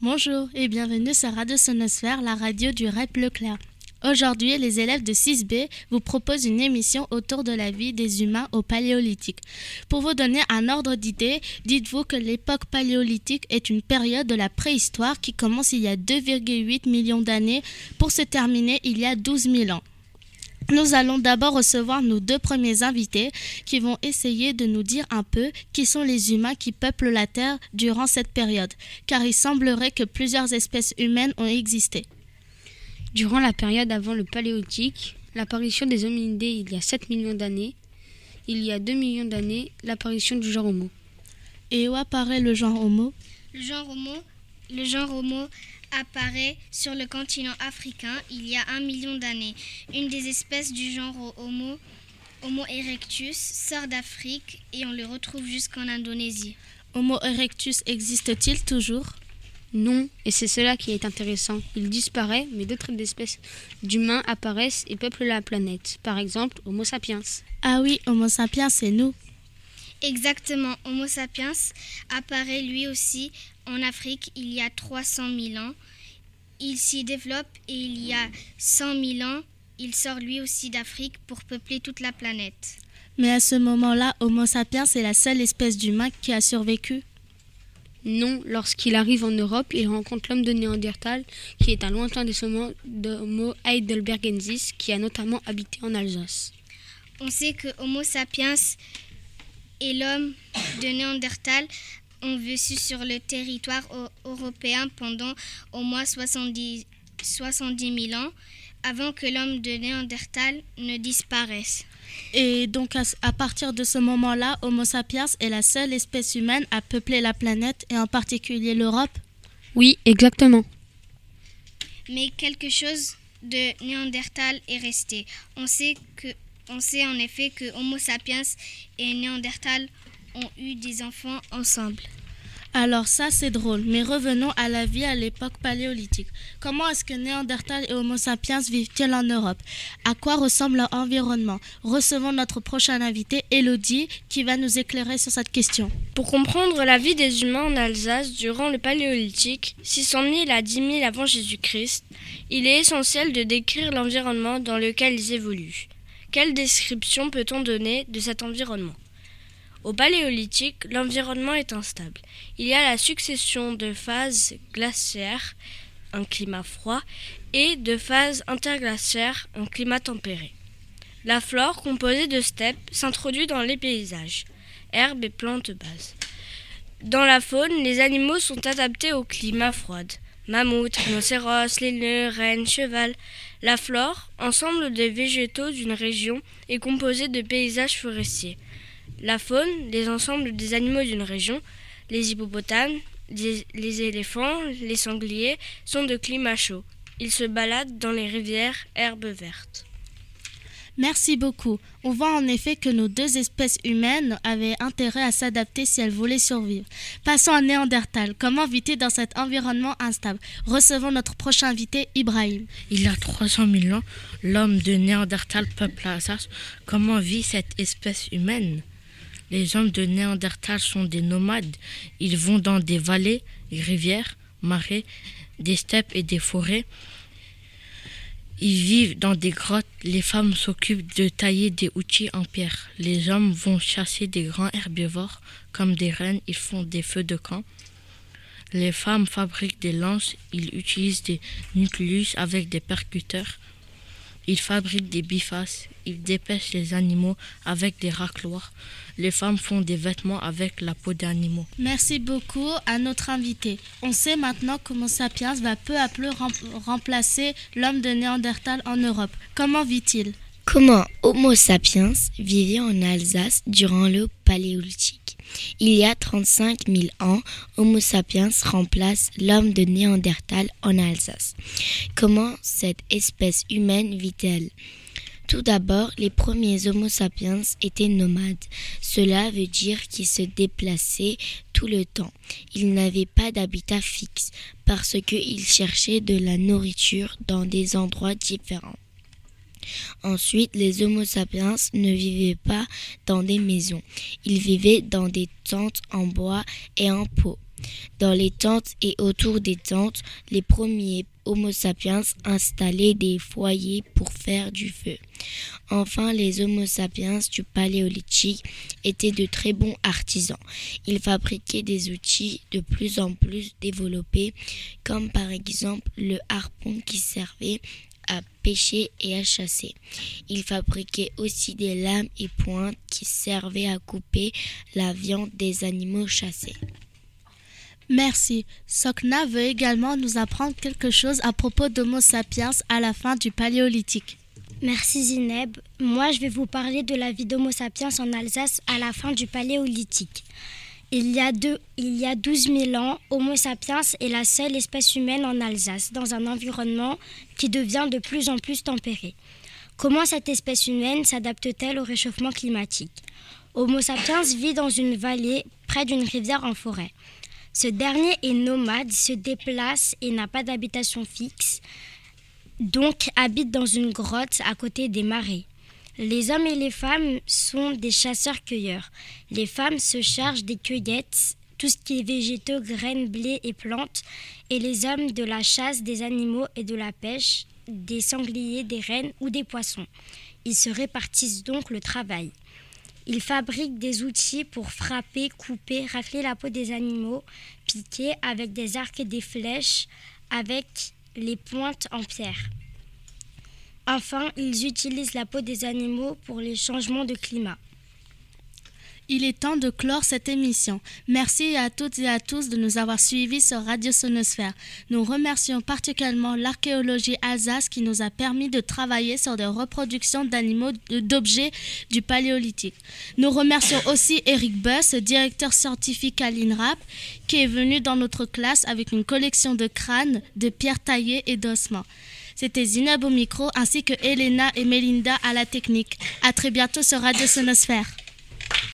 Bonjour et bienvenue sur Radio Sonosphère, la radio du REP Leclerc. Aujourd'hui, les élèves de 6B vous proposent une émission autour de la vie des humains au Paléolithique. Pour vous donner un ordre d'idée, dites-vous que l'époque paléolithique est une période de la préhistoire qui commence il y a 2,8 millions d'années pour se terminer il y a 12 000 ans. Nous allons d'abord recevoir nos deux premiers invités qui vont essayer de nous dire un peu qui sont les humains qui peuplent la Terre durant cette période, car il semblerait que plusieurs espèces humaines ont existé. Durant la période avant le Paléolithique, l'apparition des hominidés il y a 7 millions d'années, il y a 2 millions d'années, l'apparition du genre Homo. Et où apparaît le genre Homo? Le genre Homo, le genre Homo apparaît sur le continent africain il y a un million d'années. Une des espèces du genre Homo, Homo erectus, sort d'Afrique et on le retrouve jusqu'en Indonésie. Homo erectus existe-t-il toujours? Non, et c'est cela qui est intéressant. Il disparaît, mais d'autres espèces d'humains apparaissent et peuplent la planète. Par exemple, Homo sapiens. Ah oui, Homo sapiens, c'est nous. Exactement, Homo sapiens apparaît lui aussi en Afrique il y a 300 000 ans. Il s'y développe et il y a 100 000 ans, il sort lui aussi d'Afrique pour peupler toute la planète. Mais à ce moment-là, Homo sapiens est la seule espèce d'humain qui a survécu Non, lorsqu'il arrive en Europe, il rencontre l'homme de Néandertal, qui est un lointain descendant d'Homo heidelbergensis, qui a notamment habité en Alsace. On sait que Homo sapiens et l'homme de Néandertal ont vécu sur le territoire européen pendant au moins 70, 70 000 ans avant que l'homme de Néandertal ne disparaisse. Et donc à, partir de ce moment-là, Homo sapiens est la seule espèce humaine à peupler la planète et en particulier l'Europe? Oui, exactement. Mais quelque chose de Néandertal est resté. On sait, que, on sait en effet que Homo sapiens et Néandertal ont eu des enfants ensemble. Alors ça c'est drôle, mais revenons à la vie à l'époque paléolithique. Comment est-ce que Néandertal et Homo sapiens vivent-ils en Europe? À quoi ressemble leur environnement? Recevons notre prochain invité, Elodie, qui va nous éclairer sur cette question. Pour comprendre la vie des humains en Alsace durant le paléolithique, 600 000 à 10 000 avant Jésus-Christ, il est essentiel de décrire l'environnement dans lequel ils évoluent. Quelle description peut-on donner de cet environnement? Au Paléolithique, l'environnement est instable. Il y a la succession de phases glaciaires, un climat froid, et de phases interglaciaires, un climat tempéré. La flore, composée de steppes, s'introduit dans les paysages, herbes et plantes bases. Dans la faune, les animaux sont adaptés au climat froid. Mammouth, rhinocéros, léneux, rennes, cheval. La flore, ensemble des végétaux d'une région, est composée de paysages forestiers. La faune, les ensembles des animaux d'une région, les hippopotames, les, éléphants, les sangliers, sont de climat chaud. Ils se baladent dans les rivières, herbes vertes. Merci beaucoup. On voit en effet que nos deux espèces humaines avaient intérêt à s'adapter si elles voulaient survivre. Passons à Néandertal. Comment vit-il dans cet environnement instable? Recevons notre prochain invité, Ibrahim. Il y a 300 000 ans, l'homme de Néandertal peuple l'Alsace. Comment vit cette espèce humaine? Les hommes de Néandertal sont des nomades. Ils vont dans des vallées, rivières, marais, des steppes et des forêts. Ils vivent dans des grottes. Les femmes s'occupent de tailler des outils en pierre. Les hommes vont chasser des grands herbivores comme des rennes. Ils font des feux de camp. Les femmes fabriquent des lances. Ils utilisent des nucléus avec des percuteurs. Ils fabriquent des bifaces. Ils dépêchent les animaux avec des racloirs les femmes font des vêtements avec la peau d'animaux. Merci beaucoup à notre invité. On sait maintenant comment Sapiens va peu à peu remplacer l'homme de Néandertal en Europe. Comment vit-il? Comment Homo sapiens vivait en Alsace durant le Paléolithique? Il y a 35 000 ans, Homo sapiens remplace l'homme de Néandertal en Alsace. Comment cette espèce humaine vit-elle? Tout d'abord, les premiers Homo sapiens étaient nomades. Cela veut dire qu'ils se déplaçaient tout le temps. Ils n'avaient pas d'habitat fixe parce qu'ils cherchaient de la nourriture dans des endroits différents. Ensuite, les Homo sapiens ne vivaient pas dans des maisons. Ils vivaient dans des tentes en bois et en peau Dans les tentes et autour des tentes, les premiers Homo sapiens installaient des foyers pour faire du feu. Enfin, les Homo sapiens du Paléolithique étaient de très bons artisans. Ils fabriquaient des outils de plus en plus développés, comme par exemple le harpon qui servait à pêcher et à chasser. Ils fabriquaient aussi des lames et pointes qui servaient à couper la viande des animaux chassés. Merci. Sokna veut également nous apprendre quelque chose à propos d'Homo sapiens à la fin du Paléolithique. Merci Zineb. Moi, je vais vous parler de la vie d'Homo sapiens en Alsace à la fin du Paléolithique. Il y, a deux, il y a 12 000 ans, Homo sapiens est la seule espèce humaine en Alsace, dans un environnement qui devient de plus en plus tempéré. Comment cette espèce humaine s'adapte-t-elle au réchauffement climatique? Homo sapiens vit dans une vallée près d'une rivière en forêt. Ce dernier est nomade, se déplace et n'a pas d'habitation fixe, donc habite dans une grotte à côté des marais. Les hommes et les femmes sont des chasseurs-cueilleurs. Les femmes se chargent des cueillettes, tout ce qui est végétaux, graines, blé et plantes, et les hommes de la chasse des animaux et de la pêche, des sangliers, des rennes ou des poissons. Ils se répartissent donc le travail. Ils fabriquent des outils pour frapper, couper, rafler la peau des animaux, piquer avec des arcs et des flèches, avec les pointes en pierre. Enfin, ils utilisent la peau des animaux pour les changements de climat. Il est temps de clore cette émission. Merci à toutes et à tous de nous avoir suivis sur Radio Sonosphère. Nous remercions particulièrement l'archéologie Alsace qui nous a permis de travailler sur des reproductions d'animaux, d'objets du Paléolithique. Nous remercions aussi Eric Buss, directeur scientifique à l'INRAP, qui est venu dans notre classe avec une collection de crânes, de pierres taillées et d'ossements. C'était Zinab au micro ainsi que Elena et Melinda à la technique. À très bientôt sur Radio Sonosphère.